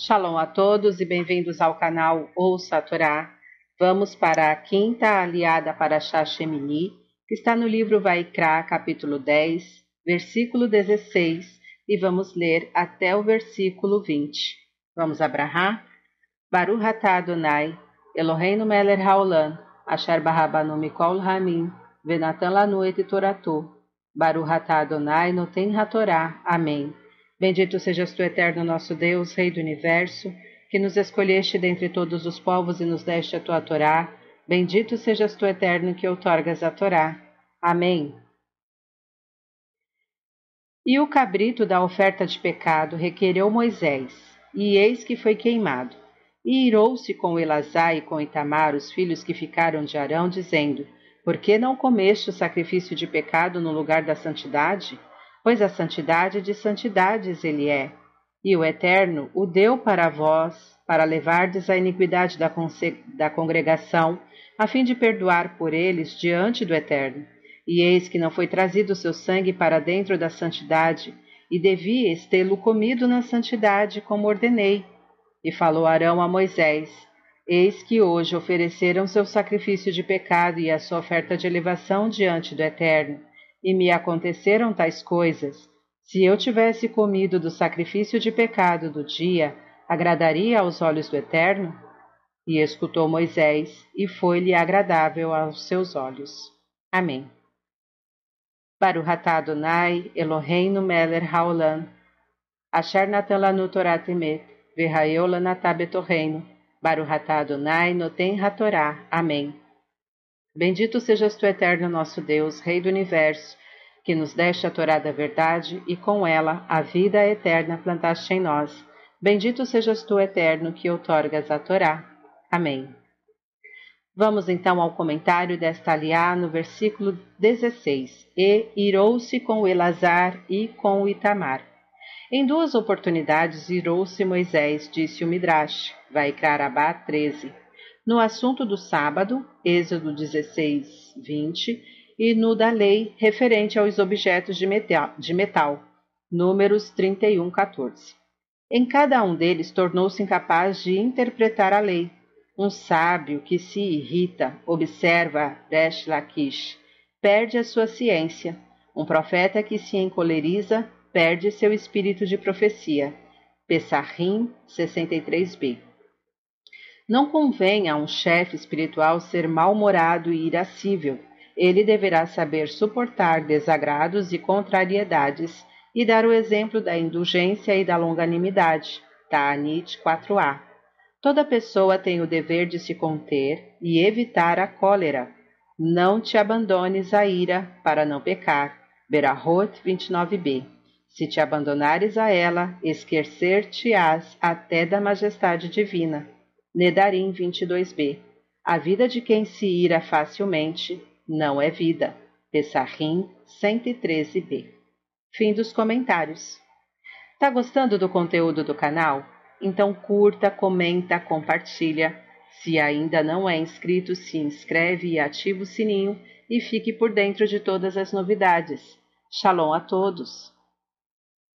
Shalom a todos e bem-vindos ao canal Ouça a Torá. Vamos para a quinta aliada para Shemini, que está no livro Vaikra, capítulo 10, versículo 16, e vamos ler até o versículo 20. Vamos abrahar? Baruch atah Adonai, Eloheinu melech haolam, asher barabanu mikol hamim, venatan lanu et toratu. Baruch atah Adonai noten hatorá. Amém. Bendito sejas tu, eterno nosso Deus, Rei do Universo, que nos escolheste dentre todos os povos e nos deste a tua Torá. Bendito sejas tu, eterno, que outorgas a Torá. Amém. E o cabrito da oferta de pecado requereu Moisés, e eis que foi queimado. E irou-se com Elazar e com Itamar, os filhos que ficaram de Arão, dizendo: Por que não comeste o sacrifício de pecado no lugar da santidade? Pois a santidade de santidades ele é. E o Eterno o deu para vós, para levardes a iniquidade da, da congregação, a fim de perdoar por eles diante do Eterno. E eis que não foi trazido o seu sangue para dentro da santidade, e devias tê-lo comido na santidade, como ordenei. E falou Arão a Moisés: Eis que hoje ofereceram seu sacrifício de pecado e a sua oferta de elevação diante do Eterno e me aconteceram tais coisas, se eu tivesse comido do sacrifício de pecado do dia, agradaria aos olhos do Eterno? E escutou Moisés, e foi-lhe agradável aos seus olhos. Amém. Baruch atah Adonai, Eloheinu melech haolam, asher natan lanu Torah temet, v'hayeu lanatah betorreino, Baruch atah Adonai noten hatorá. Amém. Bendito sejas tu, eterno nosso Deus, Rei do universo, que nos deste a Torá da verdade e com ela a vida eterna plantaste em nós. Bendito sejas tu, eterno, que outorgas a Torá. Amém. Vamos então ao comentário desta aliá no versículo 16. E irou-se com Elazar e com Itamar. Em duas oportunidades irou-se Moisés, disse o Midrash, vai Abá 13 no assunto do sábado, Êxodo 16, 20, e no da lei referente aos objetos de metal, de metal Números 31, 14. Em cada um deles tornou-se incapaz de interpretar a lei. Um sábio que se irrita, observa Resh Lakish, perde a sua ciência. Um profeta que se encoleriza, perde seu espírito de profecia. Pessahim 63b. Não convém a um chefe espiritual ser mal-humorado e irascível. Ele deverá saber suportar desagrados e contrariedades e dar o exemplo da indulgência e da longanimidade. Ta'anit 4a. Toda pessoa tem o dever de se conter e evitar a cólera. Não te abandones à ira para não pecar. Berahot 29b. Se te abandonares a ela, esquecer-te-ás até da majestade divina. Nedarim 22b. A vida de quem se ira facilmente não é vida. Pessahim 113b. Fim dos comentários. Tá gostando do conteúdo do canal? Então curta, comenta, compartilha. Se ainda não é inscrito, se inscreve e ativa o sininho e fique por dentro de todas as novidades. Shalom a todos!